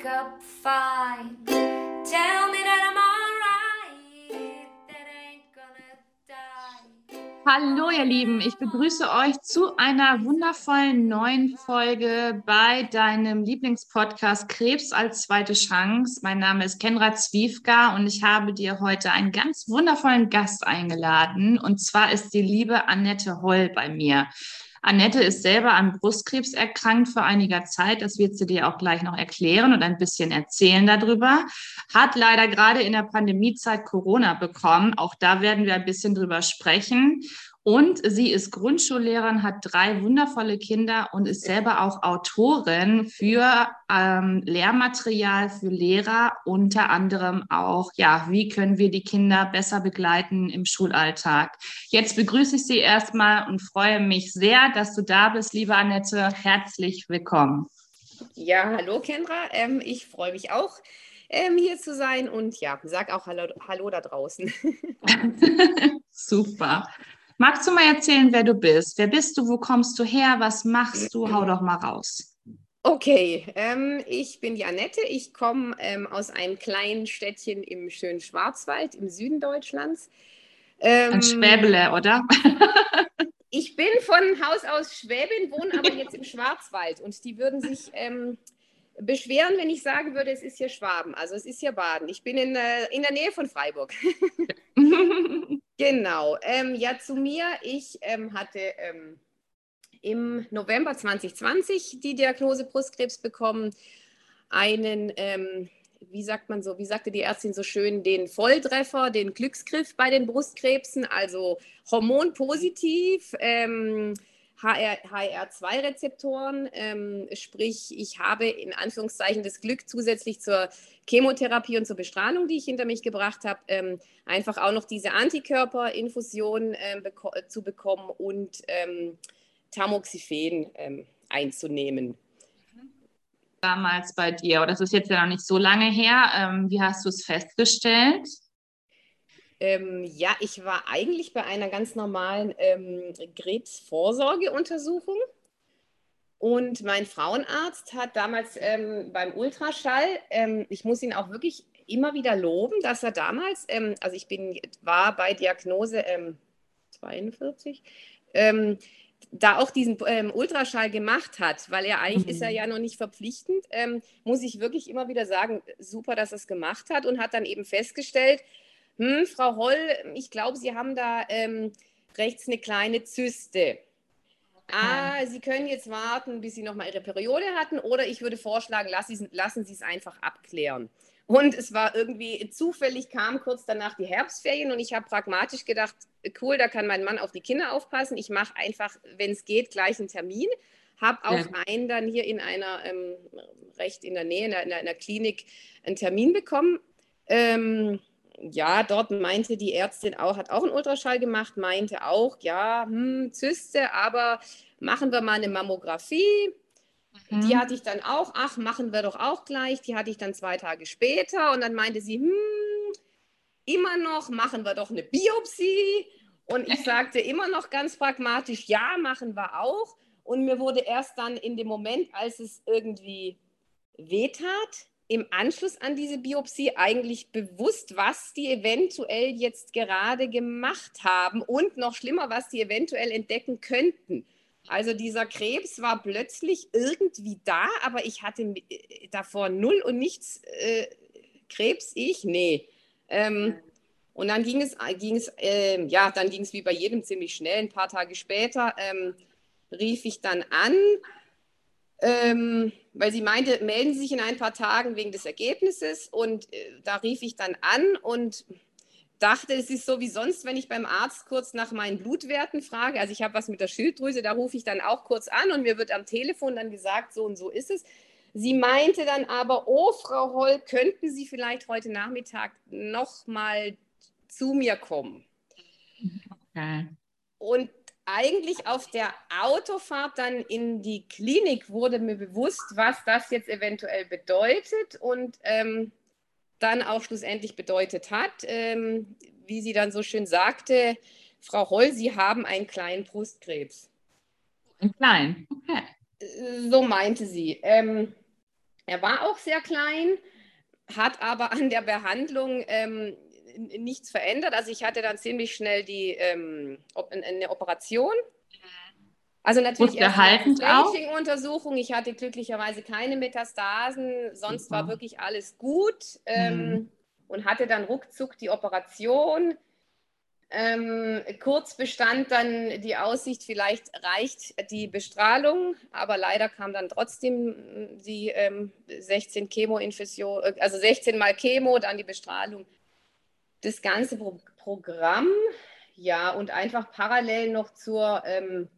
wake up fine. Tell me that I'm alright. That ain't gonna die. Hallo ihr Lieben, ich begrüße euch zu einer wundervollen neuen Folge bei deinem Lieblingspodcast Krebs als zweite Chance. Mein Name ist Kenra Zwiefka und ich habe dir heute einen ganz wundervollen Gast eingeladen und zwar ist die liebe Annette Holl bei mir. Annette ist selber an Brustkrebs erkrankt vor einiger Zeit. Das wird sie dir auch gleich noch erklären und ein bisschen erzählen darüber. Hat leider gerade in der Pandemiezeit Corona bekommen. Auch da werden wir ein bisschen drüber sprechen. Und sie ist Grundschullehrerin, hat drei wundervolle Kinder und ist selber auch Autorin für ähm, Lehrmaterial für Lehrer, unter anderem auch, ja, wie können wir die Kinder besser begleiten im Schulalltag. Jetzt begrüße ich Sie erstmal und freue mich sehr, dass du da bist, liebe Annette. Herzlich willkommen. Ja, hallo Kendra. Ähm, ich freue mich auch, ähm, hier zu sein und ja, sag auch Hallo, hallo da draußen. Super. Magst du mal erzählen, wer du bist? Wer bist du? Wo kommst du her? Was machst du? Hau doch mal raus. Okay, ähm, ich bin die Annette. Ich komme ähm, aus einem kleinen Städtchen im schönen Schwarzwald im Süden Deutschlands. Ähm, Ein Schwäbele, oder? ich bin von Haus aus Schwäbin, wohne aber jetzt im Schwarzwald und die würden sich ähm, beschweren, wenn ich sagen würde, es ist hier Schwaben. Also es ist hier Baden. Ich bin in, äh, in der Nähe von Freiburg. genau. Ähm, ja, zu mir. Ich ähm, hatte ähm, im November 2020 die Diagnose Brustkrebs bekommen. Einen, ähm, wie sagt man so, wie sagte die Ärztin so schön, den Volltreffer, den Glücksgriff bei den Brustkrebsen, also hormonpositiv. Ähm, HR2-Rezeptoren, ähm, sprich, ich habe in Anführungszeichen das Glück, zusätzlich zur Chemotherapie und zur Bestrahlung, die ich hinter mich gebracht habe, ähm, einfach auch noch diese Antikörperinfusion ähm, beko zu bekommen und ähm, Tamoxifen ähm, einzunehmen. Damals bei dir, das ist jetzt ja noch nicht so lange her, ähm, wie hast du es festgestellt? Ähm, ja, ich war eigentlich bei einer ganz normalen ähm, Krebsvorsorgeuntersuchung. Und mein Frauenarzt hat damals ähm, beim Ultraschall, ähm, ich muss ihn auch wirklich immer wieder loben, dass er damals, ähm, also ich bin, war bei Diagnose 42, ähm, da auch diesen ähm, Ultraschall gemacht hat, weil er eigentlich mhm. ist er ja noch nicht verpflichtend, ähm, muss ich wirklich immer wieder sagen, super, dass er es gemacht hat und hat dann eben festgestellt, hm, Frau Holl, ich glaube, Sie haben da ähm, rechts eine kleine Zyste. Ah, Sie können jetzt warten, bis Sie nochmal Ihre Periode hatten oder ich würde vorschlagen, lassen, lassen Sie es einfach abklären. Und es war irgendwie zufällig, kam kurz danach die Herbstferien und ich habe pragmatisch gedacht, cool, da kann mein Mann auf die Kinder aufpassen. Ich mache einfach, wenn es geht, gleich einen Termin. Habe auch ja. einen dann hier in einer, ähm, recht in der Nähe, in einer, in einer Klinik, einen Termin bekommen. Ähm, ja, dort meinte die Ärztin auch, hat auch einen Ultraschall gemacht, meinte auch, ja, hm, Zyste, aber machen wir mal eine Mammographie. Mhm. Die hatte ich dann auch, ach, machen wir doch auch gleich. Die hatte ich dann zwei Tage später und dann meinte sie, hm, immer noch, machen wir doch eine Biopsie. Und ich sagte immer noch ganz pragmatisch, ja, machen wir auch. Und mir wurde erst dann in dem Moment, als es irgendwie wehtat, im Anschluss an diese Biopsie eigentlich bewusst, was die eventuell jetzt gerade gemacht haben und noch schlimmer, was die eventuell entdecken könnten. Also dieser Krebs war plötzlich irgendwie da, aber ich hatte äh, davor null und nichts äh, Krebs, ich, nee. Ähm, und dann ging es, ging es äh, ja, dann ging es wie bei jedem ziemlich schnell. Ein paar Tage später ähm, rief ich dann an ähm, weil sie meinte, melden Sie sich in ein paar Tagen wegen des Ergebnisses. Und äh, da rief ich dann an und dachte, es ist so wie sonst, wenn ich beim Arzt kurz nach meinen Blutwerten frage. Also ich habe was mit der Schilddrüse, da rufe ich dann auch kurz an und mir wird am Telefon dann gesagt, so und so ist es. Sie meinte dann aber, oh, Frau Holl, könnten Sie vielleicht heute Nachmittag noch mal zu mir kommen? Okay. Und eigentlich auf der Autofahrt dann in die Klinik wurde mir bewusst, was das jetzt eventuell bedeutet und ähm, dann auch schlussendlich bedeutet hat, ähm, wie sie dann so schön sagte, Frau Holl, Sie haben einen kleinen Brustkrebs. Ein klein, okay. So meinte sie. Ähm, Er war auch sehr klein, hat aber an der Behandlung ähm, nichts verändert. Also ich hatte dann ziemlich schnell die, ähm, eine Operation. Also natürlich erst eine Untersuchung. Ich hatte glücklicherweise keine Metastasen, sonst Super. war wirklich alles gut ähm, mhm. und hatte dann ruckzuck die Operation. Ähm, kurz bestand dann die Aussicht, vielleicht reicht die Bestrahlung, aber leider kam dann trotzdem die ähm, 16 Chemo-Infusion, äh, also 16 mal Chemo, dann die Bestrahlung. Das ganze Pro Programm, ja, und einfach parallel noch zur ähm,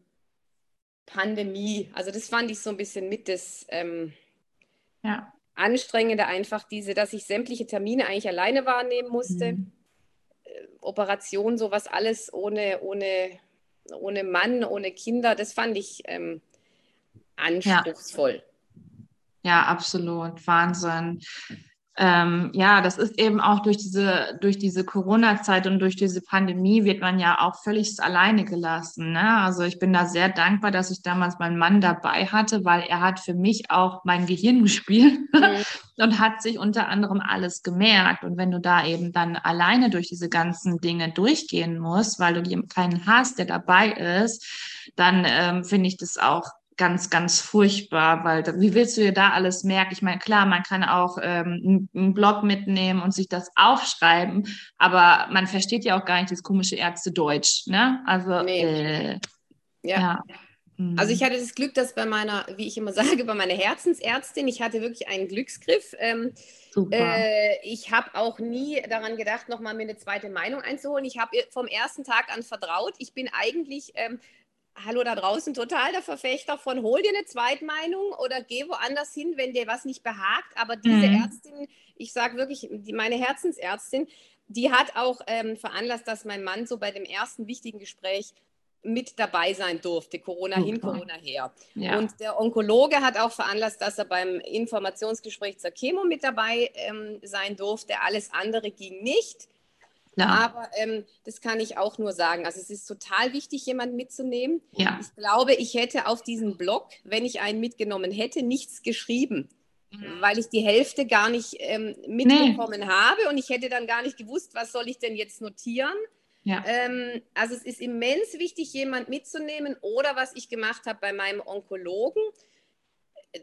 Pandemie. Also das fand ich so ein bisschen mit das ähm, ja. Anstrengende, einfach diese, dass ich sämtliche Termine eigentlich alleine wahrnehmen musste. Mhm Operation, sowas alles ohne, ohne, ohne Mann, ohne Kinder, das fand ich ähm, anspruchsvoll. Ja. ja, absolut. Wahnsinn ähm, ja, das ist eben auch durch diese, durch diese Corona-Zeit und durch diese Pandemie wird man ja auch völlig alleine gelassen. Ne? Also ich bin da sehr dankbar, dass ich damals meinen Mann dabei hatte, weil er hat für mich auch mein Gehirn gespielt mhm. und hat sich unter anderem alles gemerkt. Und wenn du da eben dann alleine durch diese ganzen Dinge durchgehen musst, weil du keinen hast, der dabei ist, dann ähm, finde ich das auch ganz, ganz furchtbar, weil wie willst du dir da alles merken? Ich meine, klar, man kann auch ähm, einen Blog mitnehmen und sich das aufschreiben, aber man versteht ja auch gar nicht das komische Ärzte Deutsch, ne? Also, nee. äh, ja. ja. Mhm. Also ich hatte das Glück, dass bei meiner, wie ich immer sage, bei meiner Herzensärztin, ich hatte wirklich einen Glücksgriff. Ähm, äh, ich habe auch nie daran gedacht, nochmal mir eine zweite Meinung einzuholen. Ich habe vom ersten Tag an vertraut. Ich bin eigentlich ähm, hallo da draußen, total der Verfechter von hol dir eine Zweitmeinung oder geh woanders hin, wenn dir was nicht behagt. Aber diese mhm. Ärztin, ich sage wirklich, die, meine Herzensärztin, die hat auch ähm, veranlasst, dass mein Mann so bei dem ersten wichtigen Gespräch mit dabei sein durfte, Corona Super. hin, Corona her. Ja. Und der Onkologe hat auch veranlasst, dass er beim Informationsgespräch zur Chemo mit dabei ähm, sein durfte. Alles andere ging nicht. Ja. Aber ähm, das kann ich auch nur sagen. Also es ist total wichtig, jemanden mitzunehmen. Ja. Ich glaube, ich hätte auf diesen Blog, wenn ich einen mitgenommen hätte, nichts geschrieben, mhm. weil ich die Hälfte gar nicht ähm, mitbekommen nee. habe und ich hätte dann gar nicht gewusst, was soll ich denn jetzt notieren. Ja. Ähm, also es ist immens wichtig, jemanden mitzunehmen. Oder was ich gemacht habe bei meinem Onkologen,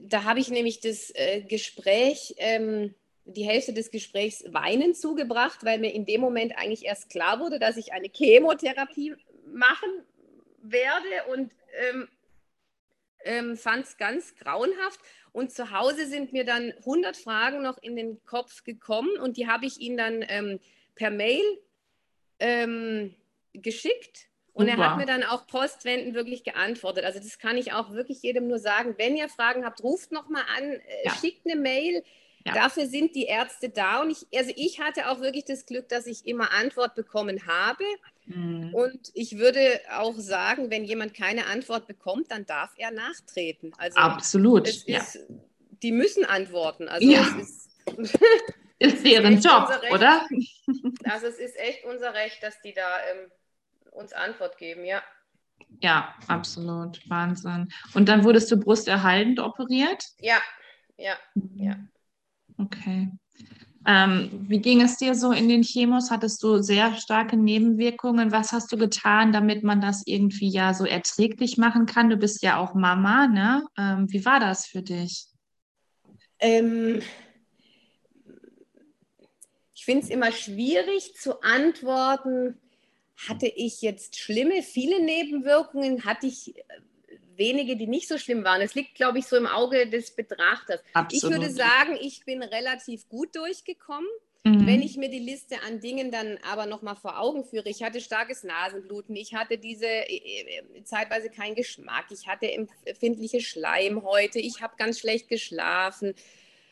da habe ich nämlich das äh, Gespräch ähm, die Hälfte des Gesprächs Weinen zugebracht, weil mir in dem Moment eigentlich erst klar wurde, dass ich eine Chemotherapie machen werde und ähm, ähm, fand es ganz grauenhaft. Und zu Hause sind mir dann 100 Fragen noch in den Kopf gekommen und die habe ich ihm dann ähm, per Mail ähm, geschickt. Und Super. er hat mir dann auch postwendend wirklich geantwortet. Also das kann ich auch wirklich jedem nur sagen. Wenn ihr Fragen habt, ruft nochmal an, äh, ja. schickt eine Mail. Ja. Dafür sind die Ärzte da. Und ich, also ich hatte auch wirklich das Glück, dass ich immer Antwort bekommen habe. Mhm. Und ich würde auch sagen, wenn jemand keine Antwort bekommt, dann darf er nachtreten. Also Absolut. Ist, ja. Die müssen antworten. Also ja. es ist, ist deren Job, oder? Also es ist echt unser Recht, dass die da ähm, uns Antwort geben, ja. Ja, absolut. Wahnsinn. Und dann wurdest du brusterhaltend operiert? Ja, ja, ja. Okay. Ähm, wie ging es dir so in den Chemos? Hattest du sehr starke Nebenwirkungen? Was hast du getan, damit man das irgendwie ja so erträglich machen kann? Du bist ja auch Mama, ne? Ähm, wie war das für dich? Ähm, ich finde es immer schwierig zu antworten. Hatte ich jetzt schlimme, viele Nebenwirkungen? Hatte ich wenige, die nicht so schlimm waren. Es liegt, glaube ich, so im Auge des Betrachters. Absolut. Ich würde sagen, ich bin relativ gut durchgekommen. Mhm. Wenn ich mir die Liste an Dingen dann aber nochmal vor Augen führe, ich hatte starkes Nasenbluten, ich hatte diese äh, äh, zeitweise keinen Geschmack, ich hatte empfindliche Schleimhäute, ich habe ganz schlecht geschlafen.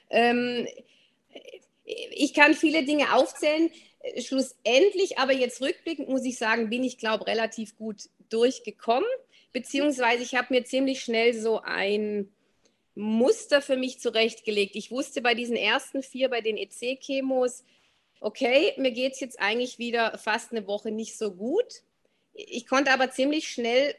Ähm, ich kann viele Dinge aufzählen. Schlussendlich, aber jetzt rückblickend muss ich sagen, bin ich, glaube relativ gut durchgekommen beziehungsweise ich habe mir ziemlich schnell so ein Muster für mich zurechtgelegt. Ich wusste bei diesen ersten vier, bei den EC-Chemos, okay, mir geht es jetzt eigentlich wieder fast eine Woche nicht so gut. Ich konnte aber ziemlich schnell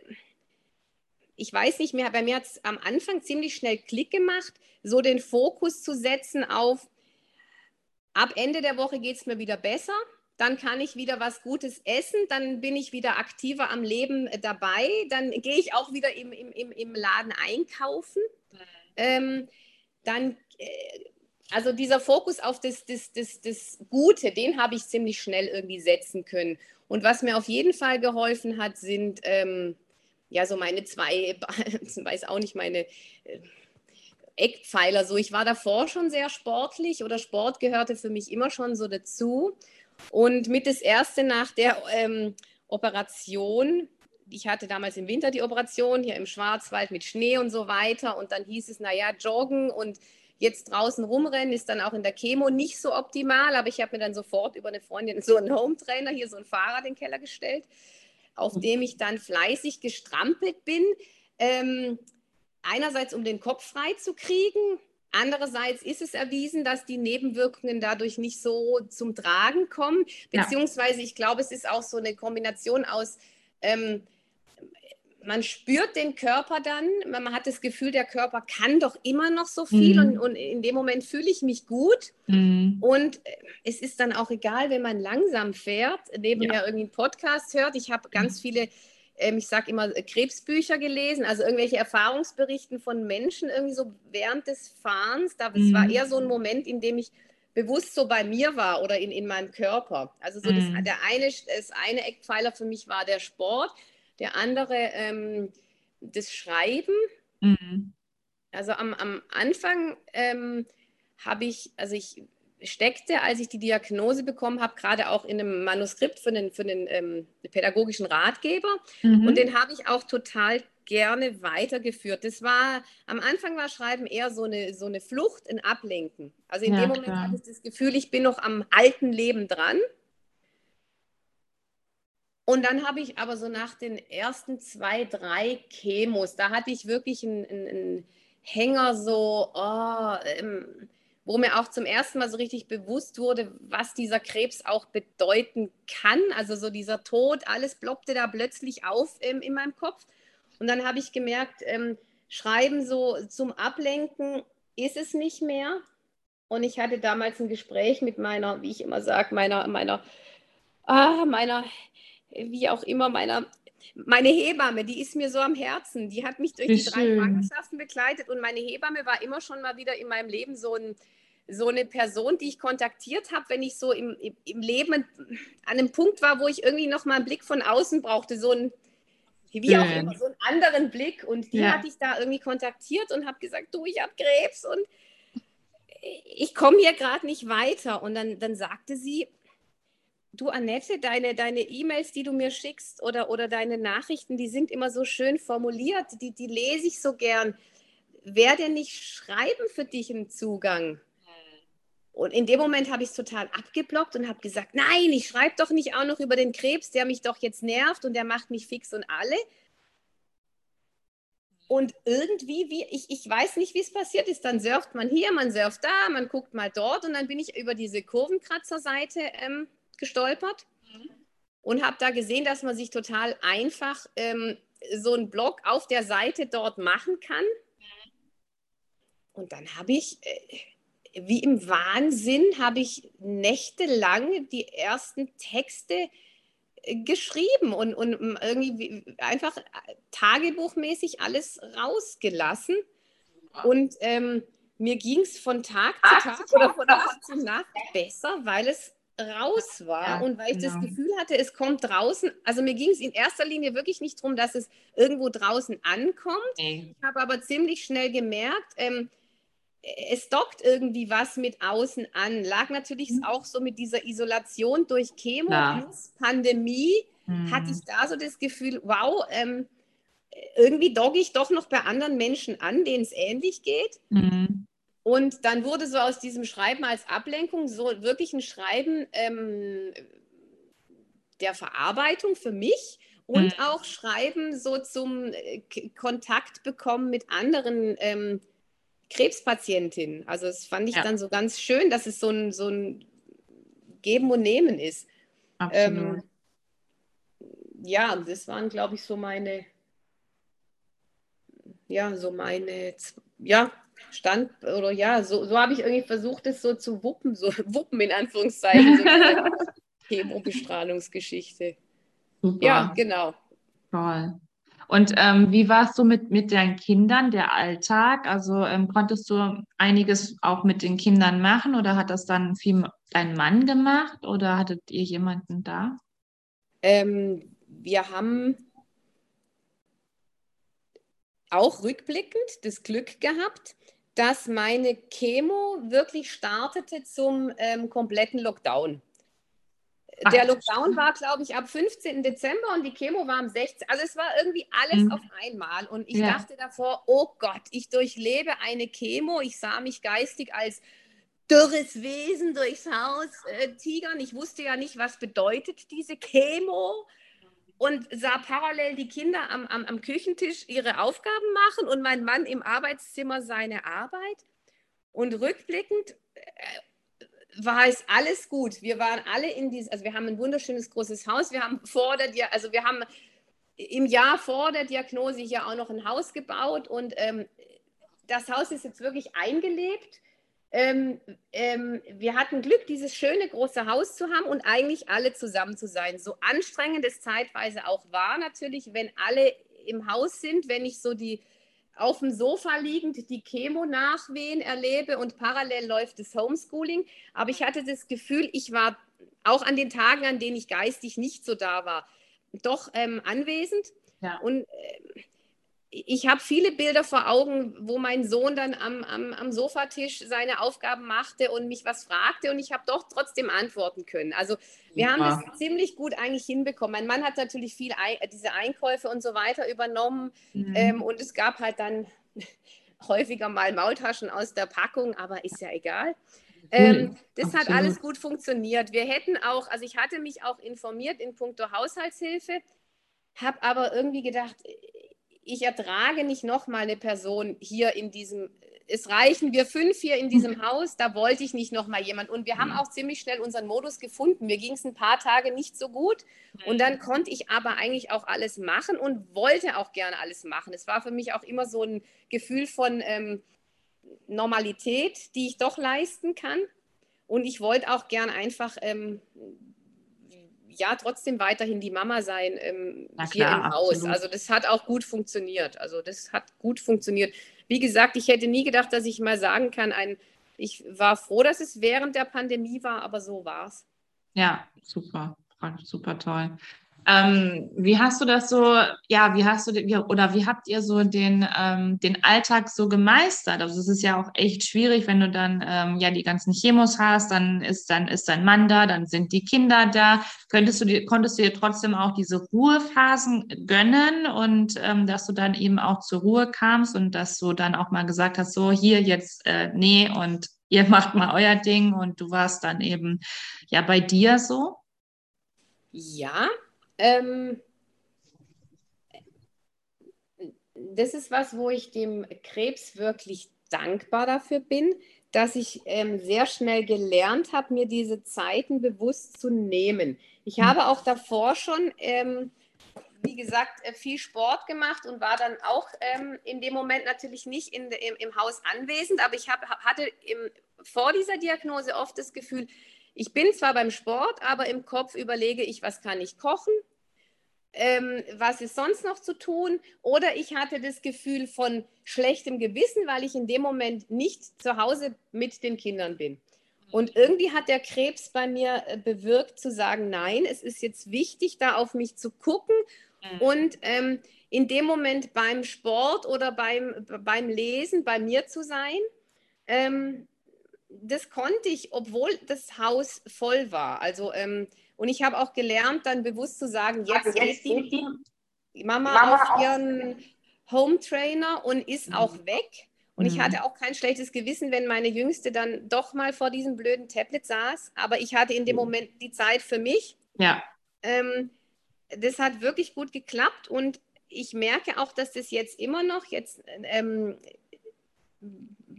ich weiß nicht mehr, bei mir hat es am Anfang ziemlich schnell Klick gemacht, so den Fokus zu setzen auf, ab Ende der Woche geht es mir wieder besser, dann kann ich wieder was Gutes essen, dann bin ich wieder aktiver am Leben äh, dabei, dann gehe ich auch wieder im, im, im, Laden einkaufen. Ähm, dann, äh, also dieser Fokus auf das, das, das, das Gute, den habe ich ziemlich schnell irgendwie setzen können. Und was mir auf jeden Fall geholfen hat, sind ähm, ja so meine zwei, weiß auch nicht, meine äh, Eckpfeiler. So, ich war davor schon sehr sportlich oder Sport gehörte für mich immer schon so dazu. Und mit das erste nach der ähm, Operation, ich hatte damals im Winter die Operation hier im Schwarzwald mit Schnee und so weiter. Und dann hieß es, naja, joggen und jetzt draußen rumrennen ist dann auch in der Chemo nicht so optimal. Aber ich habe mir dann sofort über eine Freundin so einen Home-Trainer, hier so ein Fahrrad in den Keller gestellt, auf mhm. dem ich dann fleißig gestrampelt bin. Ähm, einerseits, um den Kopf frei zu kriegen. Andererseits ist es erwiesen, dass die Nebenwirkungen dadurch nicht so zum Tragen kommen. Beziehungsweise, ich glaube, es ist auch so eine Kombination aus ähm, man spürt den Körper dann, man hat das Gefühl, der Körper kann doch immer noch so viel mhm. und, und, in dem Moment fühle ich mich gut. Mhm. Und äh, es ist dann auch egal, wenn man langsam fährt, nebenher ja. irgendwie einen Podcast hört. Ich habe ganz mhm. viele, ähm, ich sage immer, Krebsbücher gelesen, also irgendwelche Erfahrungsberichten von Menschen irgendwie so während des Fahrens. Das war mhm. eher so ein Moment, in dem ich bewusst so bei mir war oder in, in meinem Körper. Also so das, mhm. der eine, das eine Eckpfeiler für mich war der Sport der andere ähm, das Schreiben. Mhm. Also am, am Anfang ähm, habe ich, also ich steckte, als ich die Diagnose bekommen habe, gerade auch in einem Manuskript für den, für den ähm, pädagogischen Ratgeber. Mhm. Und den habe ich auch total gerne weitergeführt. Das war, am Anfang war Schreiben eher so eine, so eine Flucht, ein Ablenken. Also in ja, dem Moment klar. hatte ich das Gefühl, ich bin noch am alten Leben dran. Und dann habe ich aber so nach den ersten zwei, drei Chemos, da hatte ich wirklich einen, einen Hänger so, oh, ähm, wo mir auch zum ersten Mal so richtig bewusst wurde, was dieser Krebs auch bedeuten kann. Also so dieser Tod, alles ploppte da plötzlich auf ähm, in meinem Kopf. Und dann habe ich gemerkt, ähm, Schreiben so zum Ablenken ist es nicht mehr. Und ich hatte damals ein Gespräch mit meiner, wie ich immer sage, meiner, meiner, ah, meiner wie auch immer, meiner, meine Hebamme, die ist mir so am Herzen. Die hat mich durch wie die drei Schwangerschaften begleitet und meine Hebamme war immer schon mal wieder in meinem Leben so, ein, so eine Person, die ich kontaktiert habe, wenn ich so im, im, Leben an einem Punkt war, wo ich irgendwie noch mal einen Blick von außen brauchte, so ein wie auch immer, so einen anderen Blick. Und die ja. hatte ich da irgendwie kontaktiert und habe gesagt, du, ich habe Krebs und ich komme hier gerade nicht weiter. Und dann, dann sagte sie, Du, Annette, deine deine E-Mails, die du mir schickst oder, oder deine Nachrichten, die sind immer so schön formuliert, die, die lese ich so gern. Wäre denn nicht Schreiben für dich ein Zugang? Und in dem Moment habe ich es total abgeblockt und habe gesagt, nein, ich schreibe doch nicht auch noch über den Krebs, der mich doch jetzt nervt und der macht mich fix und alle. Und irgendwie, wie, ich, ich weiß nicht, wie es passiert ist, dann surft man hier, man surft da, man guckt mal dort und dann bin ich über diese Kurvenkratzer-Seite ähm, gestolpert mhm. und habe da gesehen, dass man sich total einfach ähm, so einen Blog auf der Seite dort machen kann. Mhm. Und dann habe ich, äh, wie im Wahnsinn, habe ich nächtelang die ersten Texte äh, geschrieben und, und irgendwie einfach äh, tagebuchmäßig alles rausgelassen. Und ähm, mir ging es von Tag zu Tag oder von Nacht zu Nacht besser, weil es raus war ja, und weil ich genau. das Gefühl hatte, es kommt draußen, also mir ging es in erster Linie wirklich nicht darum, dass es irgendwo draußen ankommt. Okay. Ich habe aber ziemlich schnell gemerkt, ähm, es dockt irgendwie was mit außen an. Lag natürlich mhm. auch so mit dieser Isolation durch Chemo ja. plus Pandemie, mhm. hatte ich da so das Gefühl, wow, ähm, irgendwie dogge ich doch noch bei anderen Menschen an, denen es ähnlich geht. Mhm. Und dann wurde so aus diesem Schreiben als Ablenkung so wirklich ein Schreiben ähm, der Verarbeitung für mich und mhm. auch Schreiben so zum äh, Kontakt bekommen mit anderen ähm, Krebspatientinnen. Also das fand ich ja. dann so ganz schön, dass es so ein, so ein Geben und Nehmen ist. Absolut. Ähm, ja, das waren, glaube ich, so meine ja, so meine, ja, Stand oder ja, so, so habe ich irgendwie versucht, es so zu wuppen, so wuppen in Anführungszeichen, so Chemobestrahlungsgeschichte. Super. Ja, genau. Toll. Und ähm, wie war es so mit, mit deinen Kindern, der Alltag? Also ähm, konntest du einiges auch mit den Kindern machen oder hat das dann viel dein Mann gemacht oder hattet ihr jemanden da? Ähm, wir haben auch rückblickend das Glück gehabt, dass meine Chemo wirklich startete zum ähm, kompletten Lockdown. Ach, der Lockdown war, glaube ich, ab 15. Dezember und die Chemo war am 16. Also es war irgendwie alles mhm. auf einmal. Und ich ja. dachte davor, oh Gott, ich durchlebe eine Chemo. Ich sah mich geistig als dürres Wesen durchs Haus äh, tigern. Ich wusste ja nicht, was bedeutet diese Chemo und sah parallel die Kinder am, am, am Küchentisch ihre Aufgaben machen und mein Mann im Arbeitszimmer seine Arbeit. Und rückblickend äh, war es alles gut. Wir waren alle in diesem, also wir haben ein wunderschönes großes Haus. Wir haben vor der, also wir haben im Jahr vor der Diagnose hier auch noch ein Haus gebaut und ähm, das Haus ist jetzt wirklich eingelebt. Ähm, ähm, wir hatten Glück, dieses schöne große Haus zu haben und eigentlich alle zusammen zu sein. So anstrengend es zeitweise auch war, natürlich, wenn alle im Haus sind, wenn ich so die auf dem Sofa liegend die Chemo-Nachwehen erlebe und parallel läuft das Homeschooling. Aber ich hatte das Gefühl, ich war auch an den Tagen, an denen ich geistig nicht so da war, doch ähm, anwesend. Ja. Und äh, ich habe viele Bilder vor Augen, wo mein Sohn dann am, am, am Sofatisch seine Aufgaben machte und mich was fragte und ich habe doch trotzdem antworten können. Also wir ja. haben das ziemlich gut eigentlich hinbekommen. Mein Mann hat natürlich viel diese Einkäufe und so weiter übernommen mhm. ähm, und es gab halt dann häufiger mal Maultaschen aus der Packung, aber ist ja egal. Ähm, das Absolut. hat alles gut funktioniert. Wir hätten auch, also ich hatte mich auch informiert in puncto Haushaltshilfe, habe aber irgendwie gedacht, ich ertrage nicht nochmal eine Person hier in diesem, es reichen wir fünf hier in diesem Haus, da wollte ich nicht nochmal jemand. Und wir haben auch ziemlich schnell unseren Modus gefunden. Mir ging es ein paar Tage nicht so gut und dann konnte ich aber eigentlich auch alles machen und wollte auch gerne alles machen. Es war für mich auch immer so ein Gefühl von ähm, Normalität, die ich doch leisten kann. Und ich wollte auch gern einfach ähm, ja trotzdem weiterhin die Mama sein ähm, klar, hier im Haus. Absolut. Also das hat auch gut funktioniert. Also das hat gut funktioniert. Wie gesagt, ich hätte nie gedacht, dass ich mal sagen kann, ein, ich war froh, dass es während der Pandemie war, aber so war es. Ja, super, super toll. Ähm, wie hast du das so, ja, wie hast du, oder wie habt ihr so den, ähm, den Alltag so gemeistert? Also es ist ja auch echt schwierig, wenn du dann ähm, ja die ganzen Chemos hast, dann ist dann ist dein Mann da, dann sind die Kinder da. Könntest du dir, konntest du dir trotzdem auch diese Ruhephasen gönnen und ähm, dass du dann eben auch zur Ruhe kamst und dass du dann auch mal gesagt hast, so hier jetzt, äh, nee, und ihr macht mal euer Ding und du warst dann eben ja bei dir so? Ja, ähm, das ist was, wo ich dem Krebs wirklich dankbar dafür bin, dass ich ähm, sehr schnell gelernt habe, mir diese Zeiten bewusst zu nehmen. Ich mhm. habe auch davor schon, ähm, wie gesagt, äh, viel Sport gemacht und war dann auch ähm, in dem Moment natürlich nicht in, im, im, Haus anwesend, aber ich hab, hatte im, vor dieser Diagnose oft das Gefühl, ich bin zwar beim Sport, aber im Kopf überlege ich, was kann ich kochen, ähm, was ist sonst noch zu tun? Oder ich hatte das Gefühl von schlechtem Gewissen, weil ich in dem Moment nicht zu Hause mit den Kindern bin. Und irgendwie hat der Krebs bei mir äh, bewirkt zu sagen, nein, es ist jetzt wichtig, da auf mich zu gucken mhm. und ähm, in dem Moment beim Sport oder beim, beim Lesen bei mir zu sein. Ähm, das konnte ich, obwohl das Haus voll war. Also ähm, und ich habe auch gelernt, dann bewusst zu sagen, jetzt, also jetzt geht die, die Mama, Mama, auf ihren Home Trainer und ist mhm. auch weg. Und mhm. ich hatte auch kein schlechtes Gewissen, wenn meine Jüngste dann doch mal vor diesem blöden Tablet saß. Aber ich hatte in dem mhm. Moment die Zeit für mich. Ja. Ähm, das hat wirklich gut geklappt und ich merke auch, dass das jetzt immer noch jetzt ähm,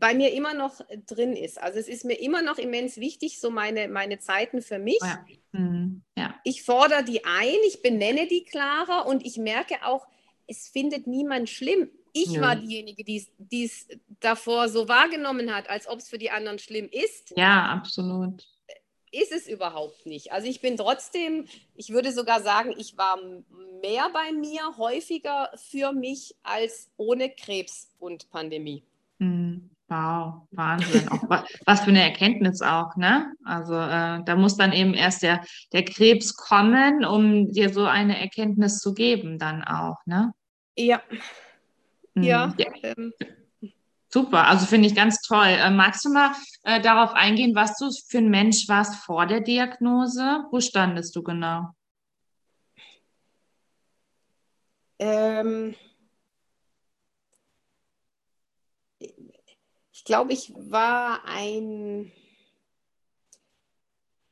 bei mir immer noch drin ist. Also es ist mir immer noch immens wichtig, so meine, meine Zeiten für mich. Ja. Mhm. ja. Ich fordere die ein, ich benenne die klarer und ich merke auch, es findet niemand schlimm, Ich Nö. war diejenige, die es davor so wahrgenommen hat, als ob es für die anderen schlimm ist. Ja, absolut. Ist es überhaupt nicht. Also ich bin trotzdem, ich würde sogar sagen, ich war mehr bei mir, häufiger für mich als ohne Krebs und Pandemie. Hm, Wow, Wahnsinn. Auch, wa- was für eine Erkenntnis auch, ne? Also äh, da muss dann eben erst der, der Krebs kommen, um dir so eine Erkenntnis zu geben, dann auch, ne? Ja, Hm, ja. ja. Ähm, Super, also finde ich ganz toll. Äh, magst du mal äh, darauf eingehen, was du für ein Mensch warst vor der Diagnose? Wo standest du genau? ähm, ich glaube, ich war ein,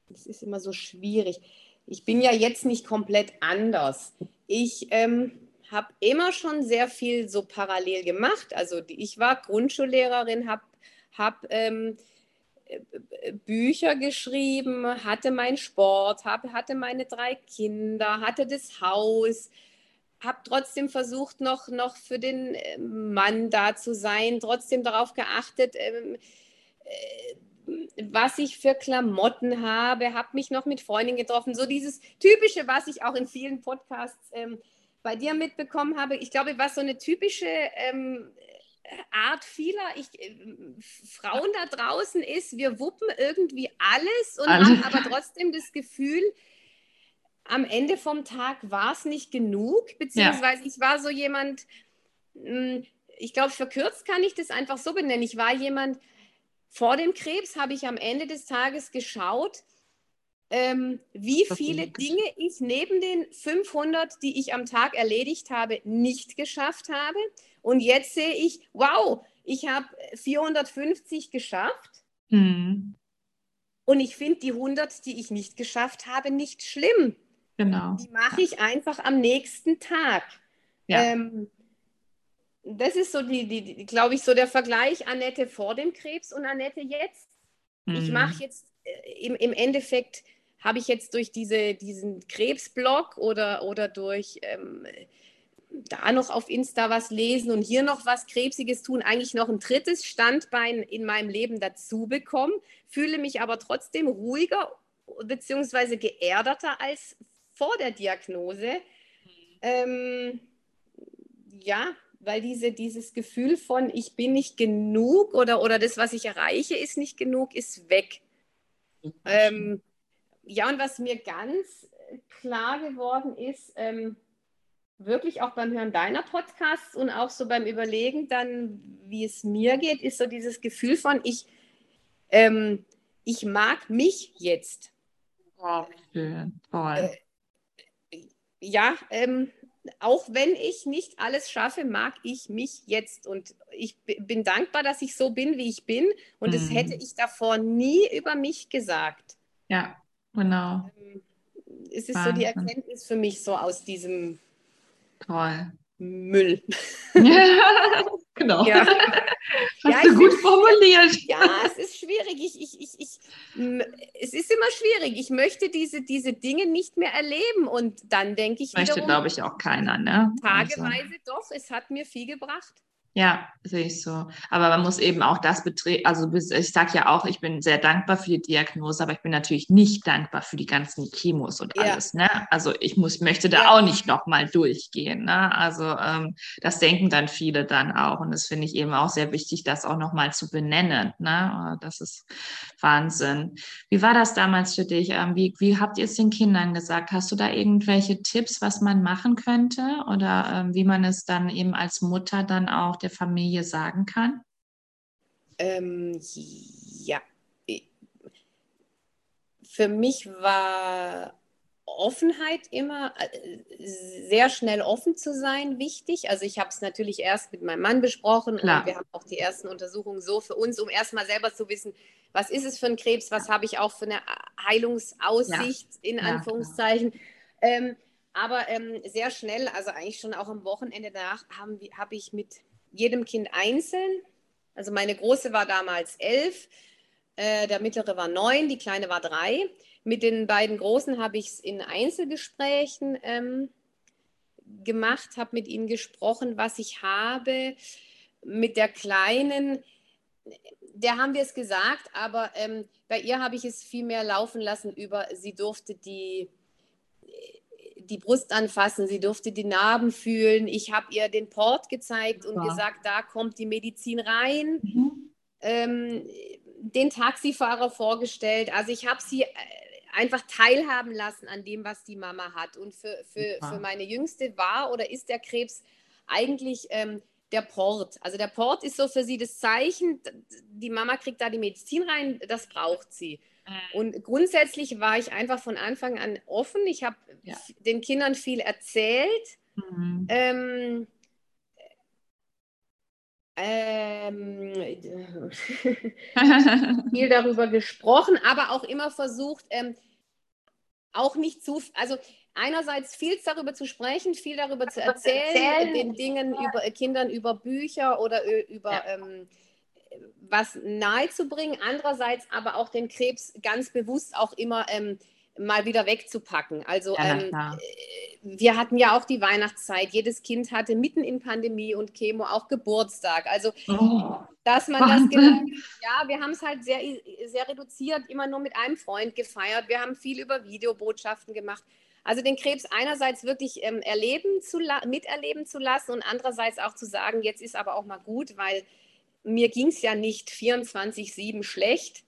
das ist immer so schwierig. Ich bin ja jetzt nicht komplett anders. Ich ähm, habe immer schon sehr viel so parallel gemacht. Also ich war Grundschullehrerin, habe hab, ähm, äh, äh, Bücher geschrieben, hatte meinen Sport, hab, hatte meine drei Kinder, hatte das Haus, habe trotzdem versucht, noch, noch für den äh, Mann da zu sein, trotzdem darauf geachtet, ähm, äh, was ich für Klamotten habe, habe mich noch mit Freundinnen getroffen. So dieses Typische, was ich auch in vielen Podcasts ähm, bei dir mitbekommen habe. Ich glaube, was so eine typische ähm, Art vieler ich, äh, Frauen da draußen ist, wir wuppen irgendwie alles und Alle. haben aber trotzdem das Gefühl, am Ende vom Tag war es nicht genug, beziehungsweise ich war so jemand, mh, ich glaube, verkürzt kann ich das einfach so benennen. Ich war jemand, vor dem Krebs habe ich am Ende des Tages geschaut, ähm, wie viele Dinge ich neben den 500, die ich am Tag erledigt habe, nicht geschafft habe. Und jetzt sehe ich, wow, ich habe 450 geschafft. Hm, Und ich finde die 100, die ich nicht geschafft habe, nicht schlimm. Genau. Die mache ich einfach am nächsten Tag. Ja. Ähm, das ist so die, die, die glaube ich, so der Vergleich Annette vor dem Krebs und Annette jetzt. Ich Hm, mache jetzt äh, im, im Endeffekt habe ich jetzt durch diese, diesen Krebsblog oder, oder durch ähm, da noch auf Insta was lesen und hier noch was Krebsiges tun, eigentlich noch ein drittes Standbein in meinem Leben dazu bekommen, fühle mich aber trotzdem ruhiger bzw. geerdeter als vor der Diagnose. Ähm, ja, weil diese, dieses Gefühl von ich bin nicht genug oder, oder das, was ich erreiche, ist nicht genug, ist weg. Ähm, ja, und was mir ganz äh, klar geworden ist, ähm, wirklich auch beim Hören deiner Podcasts und auch so beim Überlegen dann, wie es mir geht, ist so dieses Gefühl von ich, ähm, ich mag mich jetzt. Oh, schön, toll. Ja, ähm, auch wenn ich nicht alles schaffe, mag ich mich jetzt. Und ich bin dankbar, dass ich so bin, wie ich bin. Und das Mhm. hätte ich davor nie über mich gesagt. Ja, genau. Ähm, Es ist so die Wahnsinn. Erkenntnis für mich so aus diesem Toll. Müll. Ja, genau. Ja. Hast Ja, du gut formuliert. Ja, es ist schwierig. Ich, ich, ich, ich, es ist immer schwierig. Ich möchte diese, diese Dinge nicht mehr erleben. Und dann denke ich Möchte, glaube ich, auch keiner, ne? Also, tageweise doch, es hat mir viel gebracht. Ja, sehe ich so. Aber man muss eben auch das betreten, also ich sage ja auch, ich bin sehr dankbar für die Diagnose, aber ich bin natürlich nicht dankbar für die ganzen Chemos und Ja. alles, ne? Also ich muss, möchte da Ja. auch nicht nochmal durchgehen, ne? Also ähm, das denken dann viele dann auch und das finde ich eben auch sehr wichtig, das auch nochmal zu benennen, ne? Das ist Wahnsinn. Wie war das damals für dich? Ähm, wie, wie habt ihr es den Kindern gesagt? Hast du da irgendwelche Tipps, was man machen könnte oder ähm, wie man es dann eben als Mutter dann auch der Familie sagen kann? Ähm, ja. Für mich war Offenheit immer, äh, sehr schnell offen zu sein, wichtig. Also ich habe es natürlich erst mit meinem Mann besprochen Klar. und wir haben auch die ersten Untersuchungen so für uns, um erstmal selber zu wissen, was ist es für ein Krebs, was habe ich auch für eine Heilungsaussicht, in Ja, Anführungszeichen. Ähm, aber ähm, sehr schnell, also eigentlich schon auch am Wochenende danach, habe hab ich mit jedem Kind einzeln, also meine große war damals elf, äh, der mittlere war neun, die kleine war drei. Mit den beiden Großen habe ich es in Einzelgesprächen ähm, gemacht, habe mit ihm gesprochen, was ich habe. Mit der Kleinen, der haben wir es gesagt, aber ähm, bei ihr habe ich es viel mehr laufen lassen über, sie durfte die, die Brust anfassen, sie durfte die Narben fühlen. Ich habe ihr den Port gezeigt und ja. gesagt, da kommt die Medizin rein. Mhm. Ähm, den Taxifahrer vorgestellt. Also ich habe sie äh, einfach teilhaben lassen an dem, was die Mama hat. Und für, für, für meine Jüngste war oder ist der Krebs eigentlich ähm, der Port. Also der Port ist so für sie das Zeichen, die Mama kriegt da die Medizin rein, das braucht sie. Und grundsätzlich war ich einfach von Anfang an offen. Ich habe ja. den Kindern viel erzählt. Mhm. Ähm, ähm, viel darüber gesprochen, aber auch immer versucht, ähm, auch nicht zu, also einerseits viel darüber zu sprechen, viel darüber zu erzählen, erzählen. den Dingen über äh, Kindern über Bücher oder über ja. ähm, was nahezubringen, andererseits aber auch den Krebs ganz bewusst auch immer ähm, mal wieder wegzupacken. Also ja, ähm, äh, wir hatten ja auch die Weihnachtszeit. Jedes Kind hatte mitten in Pandemie und Chemo auch Geburtstag. Also oh, dass man Wahnsinn. das genau, ja, wir haben es halt sehr, sehr reduziert, immer nur mit einem Freund gefeiert. Wir haben viel über Videobotschaften gemacht. Also den Krebs einerseits wirklich ähm, erleben zu miterleben zu lassen und andererseits auch zu sagen, jetzt ist aber auch mal gut, weil mir ging es ja nicht 24-7 schlecht.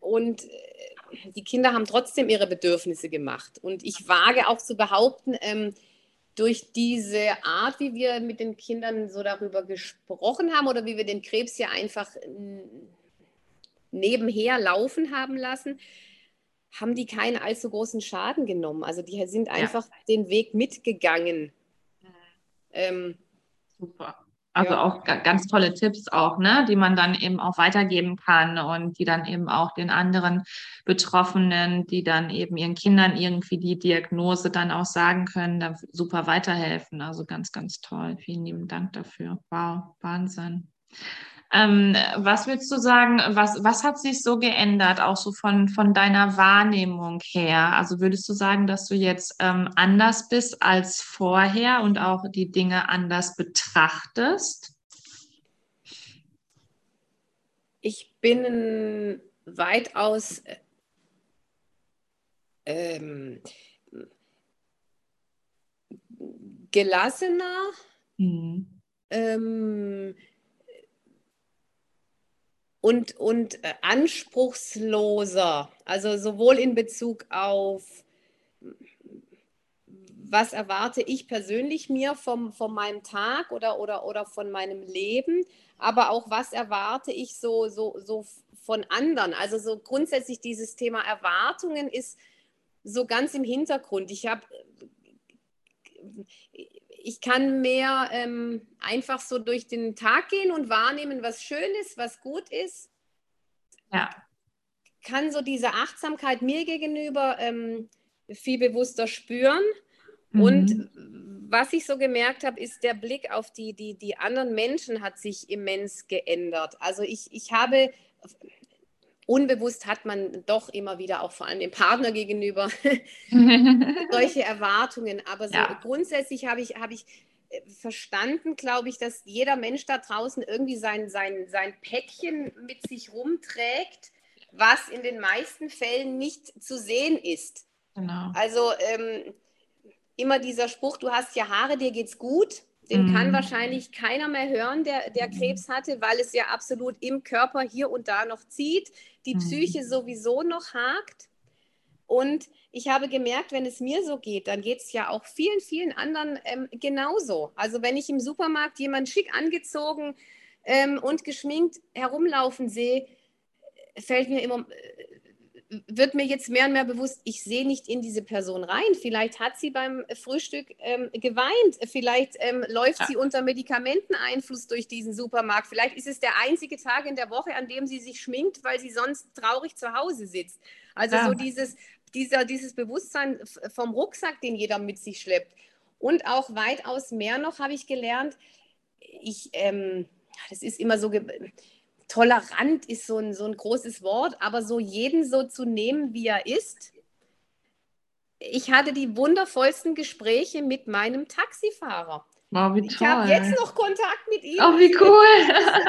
Und äh, die Kinder haben trotzdem ihre Bedürfnisse gemacht. Und ich wage auch zu behaupten, ähm, durch diese Art, wie wir mit den Kindern so darüber gesprochen haben oder wie wir den Krebs ja einfach nebenher laufen haben lassen, haben die keinen allzu großen Schaden genommen. Also die sind einfach ja. den Weg mitgegangen. Ähm, Super. Also ja. auch ganz tolle Tipps auch, ne, die man dann eben auch weitergeben kann und die dann eben auch den anderen Betroffenen, die dann eben ihren Kindern irgendwie die Diagnose dann auch sagen können, da super weiterhelfen. Also ganz, ganz toll. Vielen lieben Dank dafür. Wow, Wahnsinn. Ähm, was würdest du sagen, was, was hat sich so geändert, auch so von, von deiner Wahrnehmung her? Also würdest du sagen, dass du jetzt ähm, anders bist als vorher und auch die Dinge anders betrachtest? Ich bin weitaus ähm, gelassener. Mhm. Ähm, und, und äh, anspruchsloser. Also sowohl in Bezug auf, was erwarte ich persönlich mir vom, von meinem Tag oder, oder, oder von meinem Leben, aber auch was erwarte ich so, so, so von anderen. Also so grundsätzlich dieses Thema Erwartungen ist so ganz im Hintergrund. Ich habe ich kann mehr ähm, einfach so durch den Tag gehen und wahrnehmen, was schön ist, was gut ist. Ja. Kann so diese Achtsamkeit mir gegenüber ähm, viel bewusster spüren. Mhm. Und was ich so gemerkt habe, ist der Blick auf die, die, die anderen Menschen hat sich immens geändert. Also ich, ich habe unbewusst hat man doch immer wieder auch vor allem dem Partner gegenüber solche Erwartungen. Aber so ja. grundsätzlich habe ich, habe ich äh, verstanden, glaube ich, dass jeder Mensch da draußen irgendwie sein, sein, sein Päckchen mit sich rumträgt, was in den meisten Fällen nicht zu sehen ist. Genau. Also ähm, immer dieser Spruch, du hast ja Haare, dir geht's gut. Den mhm. kann wahrscheinlich keiner mehr hören, der, der mhm. Krebs hatte, weil es ja absolut im Körper hier und da noch zieht, die mhm. Psyche sowieso noch hakt. Und ich habe gemerkt, wenn es mir so geht, dann geht es ja auch vielen, vielen anderen ähm, genauso. Also wenn ich im Supermarkt jemanden schick angezogen ähm, und geschminkt herumlaufen sehe, fällt mir immer, wird mir jetzt mehr und mehr bewusst, ich sehe nicht in diese Person rein. Vielleicht hat sie beim Frühstück ähm, geweint, vielleicht ähm, läuft ja. sie unter Medikamenteneinfluss durch diesen Supermarkt, vielleicht ist es der einzige Tag in der Woche, an dem sie sich schminkt, weil sie sonst traurig zu Hause sitzt. Also ja. so dieses, dieser, dieses Bewusstsein vom Rucksack, den jeder mit sich schleppt. Und auch weitaus mehr noch habe ich gelernt, ich, ähm, das ist immer so, tolerant ist so ein, so ein großes Wort, aber so jeden so zu nehmen, wie er ist, ich hatte die wundervollsten Gespräche mit meinem Taxifahrer. Wow, Ich habe jetzt noch Kontakt mit ihm. Oh, wie cool.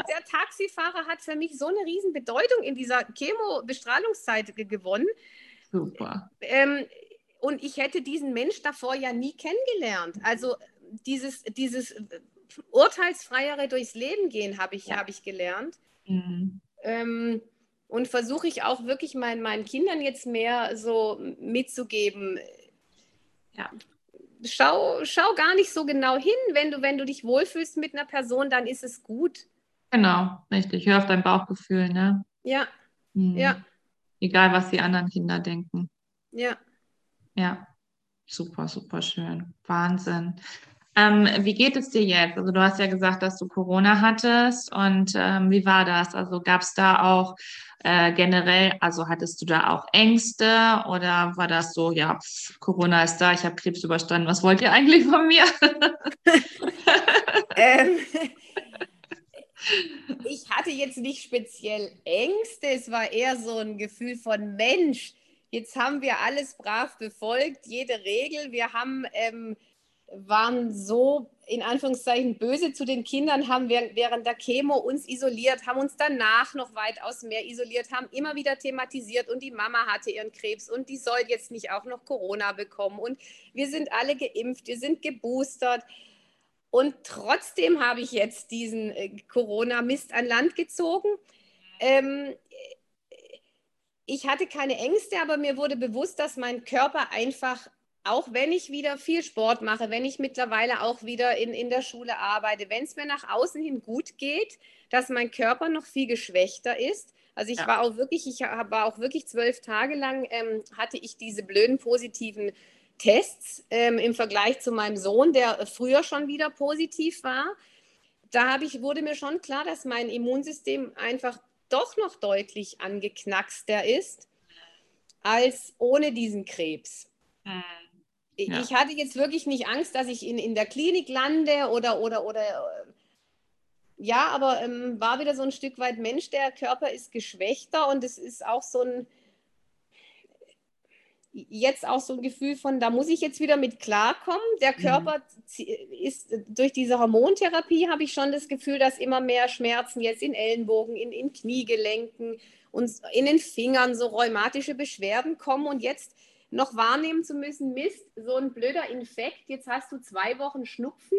Der Taxifahrer hat für mich so eine riesen Bedeutung in dieser Chemo-Bestrahlungszeit ge- gewonnen. Super. Ähm, und ich hätte diesen Mensch davor ja nie kennengelernt. Also dieses, dieses äh, urteilsfreiere durchs Leben gehen habe ich, Ja. habe ich gelernt. Mhm. Ähm, und versuche ich auch wirklich mein, meinen Kindern jetzt mehr so mitzugeben. Ja. Schau, schau gar nicht so genau hin. Wenn du, wenn du dich wohlfühlst mit einer Person, dann ist es gut. Genau, richtig. Hör auf dein Bauchgefühl, ne? Ja, Mhm. ja, Egal, was die anderen Kinder denken. ja. Ja, super, super schön. Wahnsinn. Ähm, wie geht es dir jetzt? Also du hast ja gesagt, dass du Corona hattest und ähm, wie war das? Also gab es da auch äh, generell, also hattest du da auch Ängste oder war das so, ja, Corona ist da, ich habe Krebs überstanden, was wollt ihr eigentlich von mir? Ähm, ich hatte jetzt nicht speziell Ängste, es war eher so ein Gefühl von Mensch. Jetzt haben wir alles brav befolgt, jede Regel. Wir haben, ähm, waren so in Anführungszeichen böse zu den Kindern, haben während, der Chemo uns isoliert, haben uns danach noch weitaus mehr isoliert, haben immer wieder thematisiert und die Mama hatte ihren Krebs und die soll jetzt nicht auch noch Corona bekommen und wir sind alle geimpft, wir sind geboostert. Und trotzdem habe ich jetzt diesen äh, Corona-Mist an Land gezogen. Ähm, ich hatte keine Ängste, aber mir wurde bewusst, dass mein Körper einfach, auch wenn ich wieder viel Sport mache, wenn ich mittlerweile auch wieder in, in der Schule arbeite, wenn es mir nach außen hin gut geht, dass mein Körper noch viel geschwächter ist. Also ich Ja. war auch wirklich, ich war auch wirklich zwölf Tage lang, ähm, hatte ich diese blöden positiven Tests ähm, im Vergleich zu meinem Sohn, der früher schon wieder positiv war. Da habe ich, wurde mir schon klar, dass mein Immunsystem einfach doch noch deutlich angeknackster ist als ohne diesen Krebs. Ich- Ja. Ich hatte jetzt wirklich nicht Angst, dass ich in, in der Klinik lande oder, oder, oder äh, ja, aber ähm, war wieder so ein Stück weit Mensch, der Körper ist geschwächter und es ist auch so ein jetzt auch so ein Gefühl von, da muss ich jetzt wieder mit klarkommen. Der Körper zie- ist durch diese Hormontherapie habe ich schon das Gefühl, dass immer mehr Schmerzen jetzt in Ellenbogen, in, in Kniegelenken und in den Fingern so rheumatische Beschwerden kommen und jetzt noch wahrnehmen zu müssen, Mist, so ein blöder Infekt, jetzt hast du zwei Wochen Schnupfen.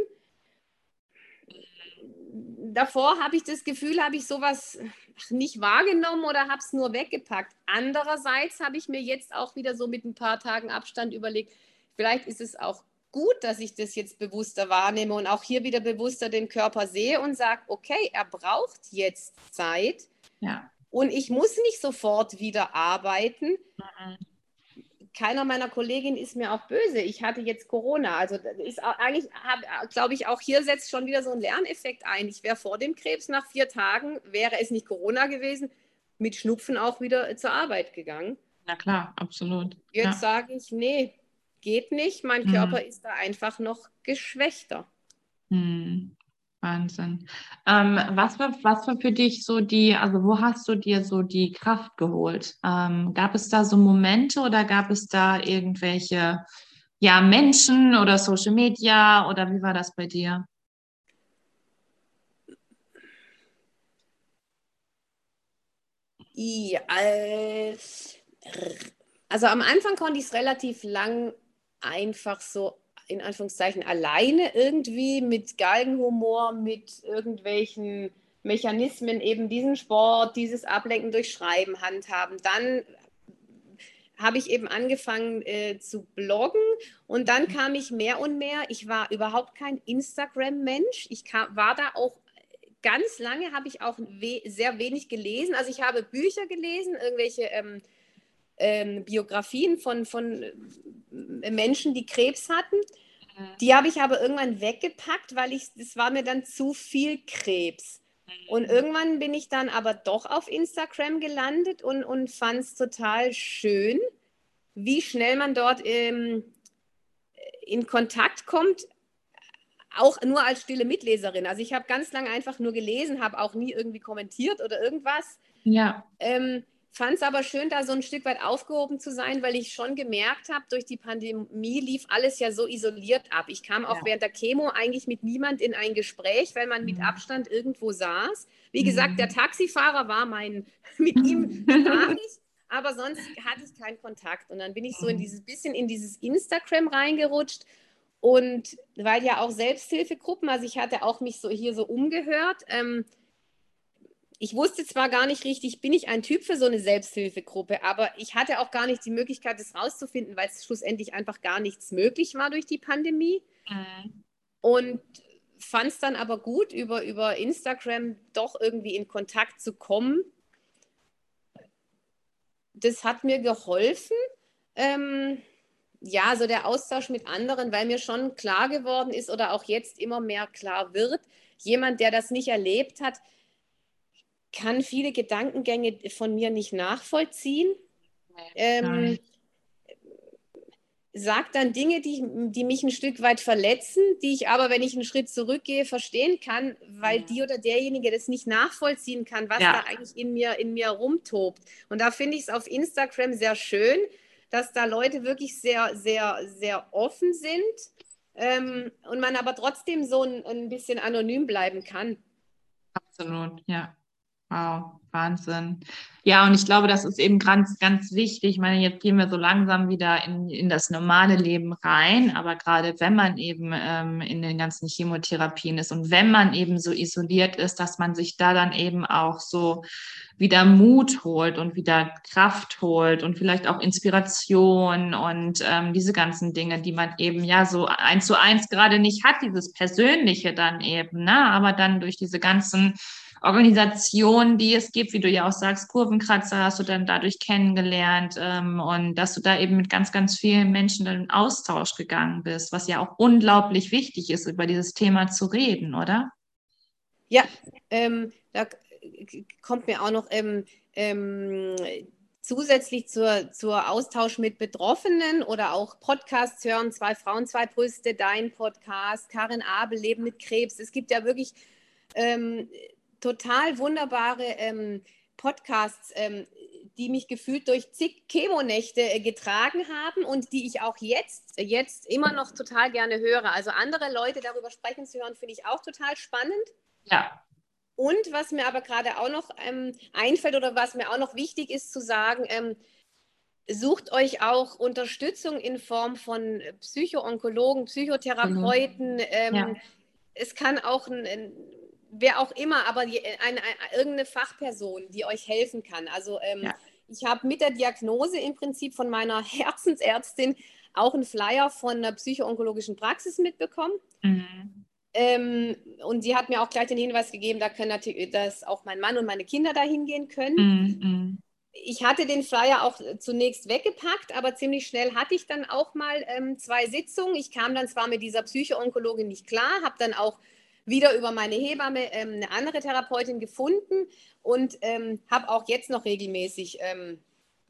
Davor habe ich das Gefühl, habe ich sowas nicht wahrgenommen oder habe es nur weggepackt. Andererseits habe ich mir jetzt auch wieder so mit ein paar Tagen Abstand überlegt, vielleicht ist es auch gut, dass ich das jetzt bewusster wahrnehme und auch hier wieder bewusster den Körper sehe und sage, okay, er braucht jetzt Zeit Ja. und ich muss nicht sofort wieder arbeiten. Mhm. Keiner meiner Kolleginnen ist mir auch böse. Ich hatte jetzt Corona. Also das ist eigentlich, glaube ich, auch hier setzt schon wieder so ein Lerneffekt ein. Ich wäre vor dem Krebs nach vier Tagen, wäre es nicht Corona gewesen, mit Schnupfen auch wieder zur Arbeit gegangen. Na klar, absolut. Jetzt Ja. sage ich, nee, geht nicht. Mein Mhm. Körper ist da einfach noch geschwächter. Hm, Wahnsinn. Ähm, was war, was war für dich so die, also wo hast du dir so die Kraft geholt? Ähm, gab es da so Momente oder gab es da irgendwelche, ja, Menschen oder Social Media oder wie war das bei dir? Also am Anfang konnte ich es relativ lang einfach so in Anführungszeichen alleine irgendwie mit Galgenhumor, mit irgendwelchen Mechanismen eben diesen Sport, dieses Ablenken durch Schreiben handhaben. Dann habe ich eben angefangen äh, zu bloggen und dann kam ich mehr und mehr. Ich war überhaupt kein Instagram-Mensch. Ich kam, war da auch ganz lange, habe ich auch we sehr wenig gelesen. Also ich habe Bücher gelesen, irgendwelche ähm, ähm, Biografien von, von äh, Menschen, die Krebs hatten. Die habe ich aber irgendwann weggepackt, weil ich, das war mir dann zu viel Krebs. Und irgendwann bin ich dann aber doch auf Instagram gelandet und, und fand es total schön, wie schnell man dort ähm, in Kontakt kommt, auch nur als stille Mitleserin. Also ich habe ganz lange einfach nur gelesen, habe auch nie irgendwie kommentiert oder irgendwas. Ja, Ähm, fand es aber schön, da so ein Stück weit aufgehoben zu sein, weil ich schon gemerkt habe, durch die Pandemie lief alles ja so isoliert ab. Ich kam auch ja. während der Chemo eigentlich mit niemand in ein Gespräch, weil man mit mhm. Abstand irgendwo saß. Wie mhm. gesagt, der Taxifahrer war mein, mit ihm Nachricht, aber sonst hatte ich keinen Kontakt. Und dann bin ich so in mhm. dieses bisschen in dieses Instagram reingerutscht. Und weil ja auch Selbsthilfegruppen, also ich hatte auch mich so hier so umgehört. Ähm, ich wusste zwar gar nicht richtig, bin ich ein Typ für so eine Selbsthilfegruppe, aber ich hatte auch gar nicht die Möglichkeit, das rauszufinden, weil es schlussendlich einfach gar nichts möglich war durch die Pandemie. Mhm. Und fand es dann aber gut, über, über Instagram doch irgendwie in Kontakt zu kommen. Das hat mir geholfen. Ähm, ja, so der Austausch mit anderen, weil mir schon klar geworden ist oder auch jetzt immer mehr klar wird, jemand, der das nicht erlebt hat, kann viele Gedankengänge von mir nicht nachvollziehen. Ähm, sagt dann Dinge, die, die mich ein Stück weit verletzen, die ich aber, wenn ich einen Schritt zurückgehe, verstehen kann, weil ja. die oder derjenige das nicht nachvollziehen kann, was ja. da eigentlich in mir, in mir rumtobt. Und da finde ich es auf Instagram sehr schön, dass da Leute wirklich sehr, sehr, sehr offen sind ähm, und man aber trotzdem so ein, ein bisschen anonym bleiben kann. Absolut, ja. Wow, Wahnsinn. Ja, und ich glaube, das ist eben ganz, ganz wichtig. Ich meine, jetzt gehen wir so langsam wieder in, in das normale Leben rein, aber gerade wenn man eben ähm, in den ganzen Chemotherapien ist und wenn man eben so isoliert ist, dass man sich da dann eben auch so wieder Mut holt und wieder Kraft holt und vielleicht auch Inspiration und ähm, diese ganzen Dinge, die man eben ja so eins zu eins gerade nicht hat, dieses Persönliche dann eben, ne? aber dann durch diese ganzen Organisationen, die es gibt, wie du ja auch sagst, Kurvenkratzer hast du dann dadurch kennengelernt ähm, und dass du da eben mit ganz, ganz vielen Menschen in Austausch gegangen bist, was ja auch unglaublich wichtig ist, über dieses Thema zu reden, oder? Ja, ähm, da kommt mir auch noch ähm, ähm, zusätzlich zur, zur Austausch mit Betroffenen oder auch Podcasts hören, zwei Frauen, zwei Brüste, dein Podcast, Karin Abel, Leben mit Krebs. Es gibt ja wirklich ähm, total wunderbare ähm, Podcasts, ähm, die mich gefühlt durch zig Chemonächte äh, getragen haben und die ich auch jetzt, jetzt immer noch total gerne höre. Also andere Leute darüber sprechen zu hören, finde ich auch total spannend. Ja. Und was mir aber gerade auch noch ähm, einfällt oder was mir auch noch wichtig ist zu sagen, ähm, sucht euch auch Unterstützung in Form von Psychoonkologen, Psychotherapeuten. Mhm. Ja. Es kann auch ein, ein wer auch immer, aber die, eine, eine, irgendeine Fachperson, die euch helfen kann. Also ähm, ja. ich habe mit der Diagnose im Prinzip von meiner Herzensärztin auch einen Flyer von einer psychoonkologischen Praxis mitbekommen. Mhm. Ähm, und sie hat mir auch gleich den Hinweis gegeben, da können natürlich, dass auch mein Mann und meine Kinder da hingehen können. Mhm. Ich hatte den Flyer auch zunächst weggepackt, aber ziemlich schnell hatte ich dann auch mal ähm, zwei Sitzungen. Ich kam dann zwar mit dieser Psychoonkologin nicht klar, habe dann auch wieder über meine Hebamme ähm, eine andere Therapeutin gefunden und ähm, habe auch jetzt noch regelmäßig ähm,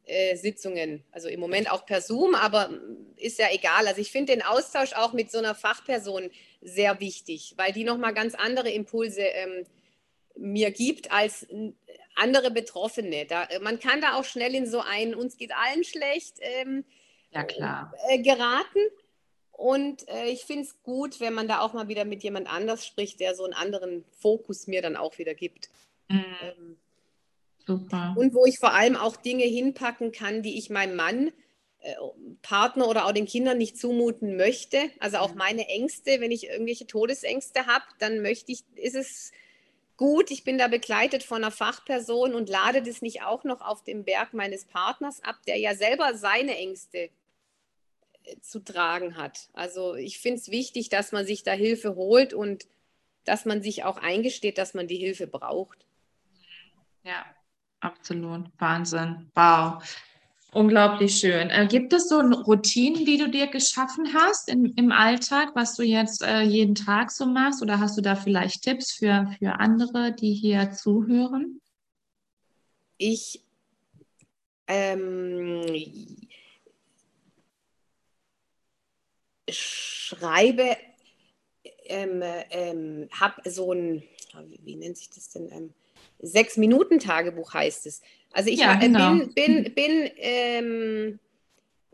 äh, Sitzungen. Also im Moment auch per Zoom, aber ist ja egal. Also ich finde den Austausch auch mit so einer Fachperson sehr wichtig, weil die nochmal ganz andere Impulse ähm, mir gibt als andere Betroffene. Da, man kann da auch schnell in so einen, uns geht allen schlecht, ähm, ja, klar. Äh, geraten. Und äh, ich finde es gut, wenn man da auch mal wieder mit jemand anders spricht, der so einen anderen Fokus mir dann auch wieder gibt. Mhm. Ähm, Super. Und wo ich vor allem auch Dinge hinpacken kann, die ich meinem Mann, äh, Partner oder auch den Kindern nicht zumuten möchte. Also auch mhm. meine Ängste, wenn ich irgendwelche Todesängste habe, dann möchte ich, ist es gut, ich bin da begleitet von einer Fachperson und lade das nicht auch noch auf dem Berg meines Partners ab, der ja selber seine Ängste zu tragen hat. Also ich finde es wichtig, dass man sich da Hilfe holt und dass man sich auch eingesteht, dass man die Hilfe braucht. Ja, absolut. Wahnsinn. Wow. Unglaublich schön. Äh, gibt es so Routinen, die du dir geschaffen hast in, im Alltag, was du jetzt äh, jeden Tag so machst? Oder hast du da vielleicht Tipps für, für andere, die hier zuhören? Ich ähm, schreibe, ähm, ähm, habe so ein, wie nennt sich das denn, ähm, Sechs-Minuten-Tagebuch heißt es. Also ich Ja, äh, genau. bin, bin, bin, ähm,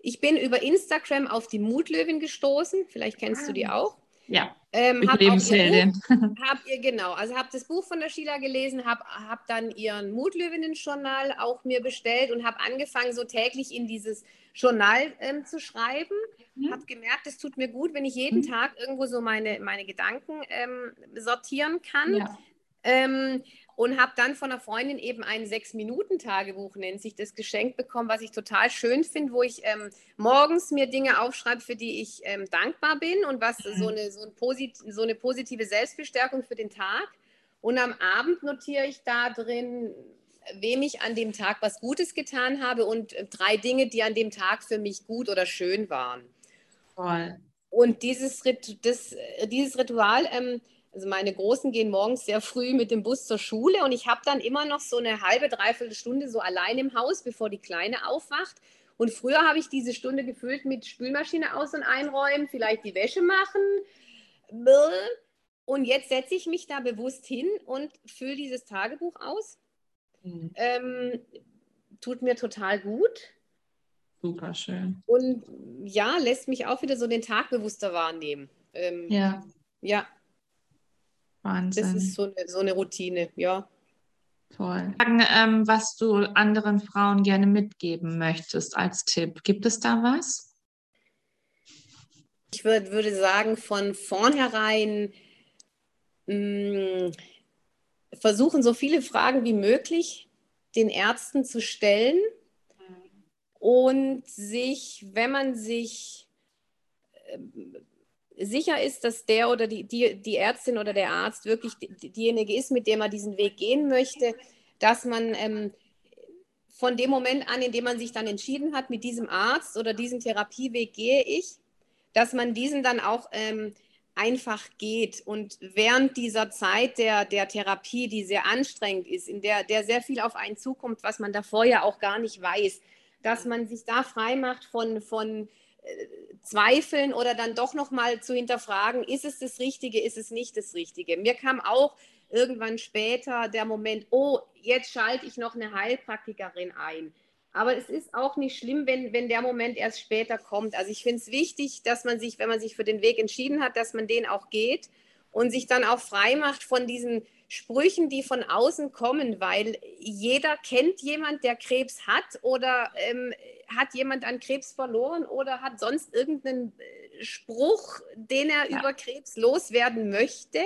ich bin über Instagram auf die Mutlöwin gestoßen. Vielleicht kennst du die auch. Ja, Ähm, hab auch ihr Überlebensheldin. Buch, hab ihr genau, also habe das Buch von der Sheila gelesen, habe hab dann ihren Mutlöwinnen-Journal auch mir bestellt und habe angefangen, so täglich in dieses Journal ähm, zu schreiben. Mhm. Habe gemerkt, es tut mir gut, wenn ich jeden Mhm. Tag irgendwo so meine, meine Gedanken ähm, sortieren kann. Ja. Ähm, und habe dann von einer Freundin eben ein Sechs-Minuten-Tagebuch, nennt sich das, geschenkt bekommen, was ich total schön finde, wo ich ähm, morgens mir Dinge aufschreibe, für die ich ähm, dankbar bin und was Mhm. so, eine, so, ein posit so eine positive Selbstbestärkung für den Tag. Und am Abend notiere ich da drin, wem ich an dem Tag was Gutes getan habe und äh, drei Dinge, die an dem Tag für mich gut oder schön waren. Voll. Und dieses, Rit das, äh, dieses Ritual, ähm, also meine Großen gehen morgens sehr früh mit dem Bus zur Schule und ich habe dann immer noch so eine halbe, dreiviertel Stunde so allein im Haus, bevor die Kleine aufwacht. Und früher habe ich diese Stunde gefüllt mit Spülmaschine aus- und einräumen, vielleicht die Wäsche machen. Und jetzt setze ich mich da bewusst hin und fülle dieses Tagebuch aus. Mhm. Ähm, tut mir total gut. Super schön. Und ja, lässt mich auch wieder so den Tag bewusster wahrnehmen. Ähm, Ja, ja, das Wahnsinn. ist so eine, so eine Routine, ja. Toll. Sagen, ähm, was du anderen Frauen gerne mitgeben möchtest als Tipp. Gibt es da was? Ich würd, würde sagen, von vornherein mh, versuchen, so viele Fragen wie möglich den Ärzten zu stellen und sich, wenn man sich ähm, sicher ist, dass der oder die, die, die Ärztin oder der Arzt wirklich die, diejenige ist, mit der man diesen Weg gehen möchte, dass man ähm, von dem Moment an, in dem man sich dann entschieden hat, mit diesem Arzt oder diesem Therapieweg gehe ich, dass man diesen dann auch ähm, einfach geht. Und während dieser Zeit der, der Therapie, die sehr anstrengend ist, in der, der sehr viel auf einen zukommt, was man davor ja auch gar nicht weiß, dass man sich da frei macht von, von Zweifeln oder dann doch nochmal zu hinterfragen, ist es das Richtige, ist es nicht das Richtige. Mir kam auch irgendwann später der Moment, oh, jetzt schalte ich noch eine Heilpraktikerin ein. Aber es ist auch nicht schlimm, wenn, wenn der Moment erst später kommt. Also ich finde es wichtig, dass man sich, wenn man sich für den Weg entschieden hat, dass man den auch geht und sich dann auch frei macht von diesen Sprüchen, die von außen kommen, weil jeder kennt jemand, der Krebs hat oder ähm, hat jemand an Krebs verloren oder hat sonst irgendeinen äh, Spruch, den er Ja. über Krebs loswerden möchte.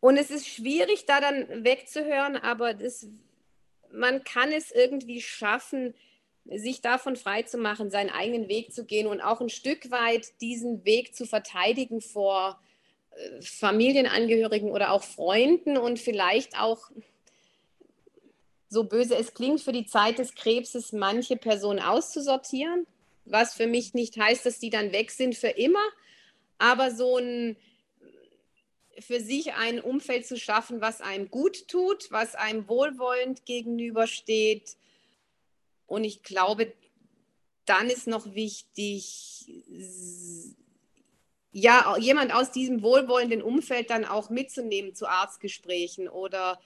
Und es ist schwierig, da dann wegzuhören, aber das, man kann es irgendwie schaffen, sich davon frei zu machen, seinen eigenen Weg zu gehen und auch ein Stück weit diesen Weg zu verteidigen vor Familienangehörigen oder auch Freunden und vielleicht auch, so böse es klingt, für die Zeit des Krebses manche Personen auszusortieren, was für mich nicht heißt, dass die dann weg sind für immer, aber so ein für sich ein Umfeld zu schaffen, was einem gut tut, was einem wohlwollend gegenübersteht. Und ich glaube, dann ist noch wichtig, ja, jemand aus diesem wohlwollenden Umfeld dann auch mitzunehmen zu Arztgesprächen oder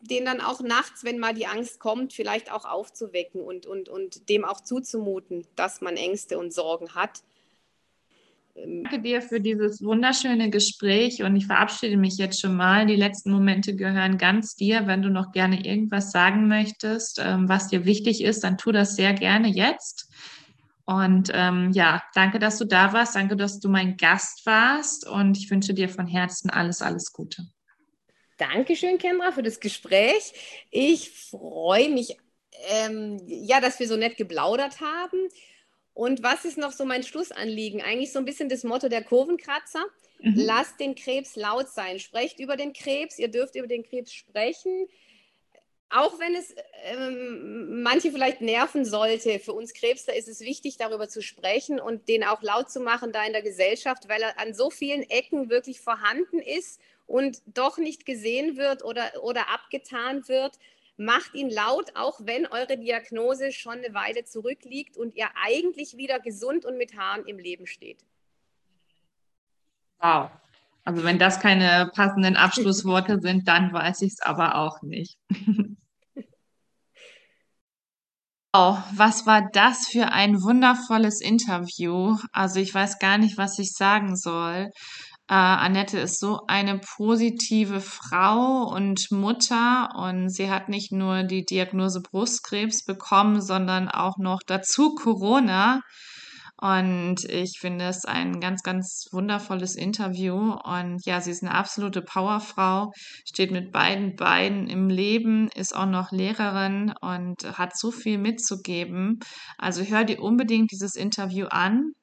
den dann auch nachts, wenn mal die Angst kommt, vielleicht auch aufzuwecken und, und, und dem auch zuzumuten, dass man Ängste und Sorgen hat. Ähm, Danke dir für dieses wunderschöne Gespräch und ich verabschiede mich jetzt schon mal. Die letzten Momente gehören ganz dir. Wenn du noch gerne irgendwas sagen möchtest, ähm, was dir wichtig ist, dann tu das sehr gerne jetzt. Und ähm, ja, danke, dass du da warst. Danke, dass du mein Gast warst und ich wünsche dir von Herzen alles, alles Gute. Dankeschön, Kendra, für das Gespräch. Ich freue mich, ähm, ja, dass wir so nett geplaudert haben. Und was ist noch so mein Schlussanliegen? Eigentlich so ein bisschen das Motto der Kurvenkratzer. Mhm. Lasst den Krebs laut sein. Sprecht über den Krebs. Ihr dürft über den Krebs sprechen. Auch wenn es ähm, manche vielleicht nerven sollte, für uns Krebsler ist es wichtig, darüber zu sprechen und den auch laut zu machen da in der Gesellschaft, weil er an so vielen Ecken wirklich vorhanden ist und doch nicht gesehen wird oder, oder abgetan wird. Macht ihn laut, auch wenn eure Diagnose schon eine Weile zurückliegt und ihr eigentlich wieder gesund und mit Haaren im Leben steht. Wow. Also wenn das keine passenden Abschlussworte sind, dann weiß ich es aber auch nicht. Oh, was war das für ein wundervolles Interview? Also ich weiß gar nicht, was ich sagen soll. Äh, Annette ist so eine positive Frau und Mutter und sie hat nicht nur die Diagnose Brustkrebs bekommen, sondern auch noch dazu Corona. Und ich finde es ein ganz, ganz wundervolles Interview. Und ja, sie ist eine absolute Powerfrau, steht mit beiden Beinen im Leben, ist auch noch Lehrerin und hat so viel mitzugeben. Also hör dir unbedingt dieses Interview an.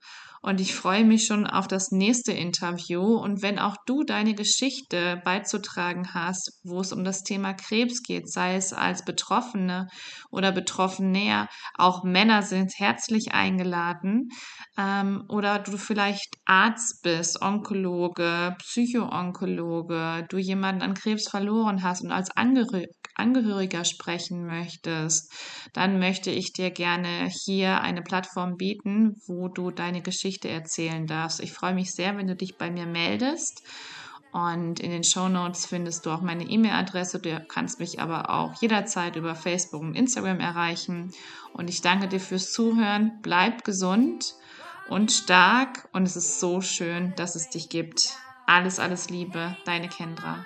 Und ich freue mich schon auf das nächste Interview. Und wenn auch du deine Geschichte beizutragen hast, wo es um das Thema Krebs geht, sei es als Betroffene oder Betroffener, auch Männer sind herzlich eingeladen. Ähm, oder du vielleicht Arzt bist, Onkologe, Psychoonkologe, du jemanden an Krebs verloren hast und als Angehör Angehöriger sprechen möchtest, dann möchte ich dir gerne hier eine Plattform bieten, wo du deine Geschichte erzählen darfst. Ich freue mich sehr, wenn du dich bei mir meldest. Und in den Show Notes findest du auch meine E-Mail-Adresse. Du kannst mich aber auch jederzeit über Facebook und Instagram erreichen. Und ich danke dir fürs Zuhören. Bleib gesund und stark. Und es ist so schön, dass es dich gibt. Alles, alles Liebe, deine Kendra.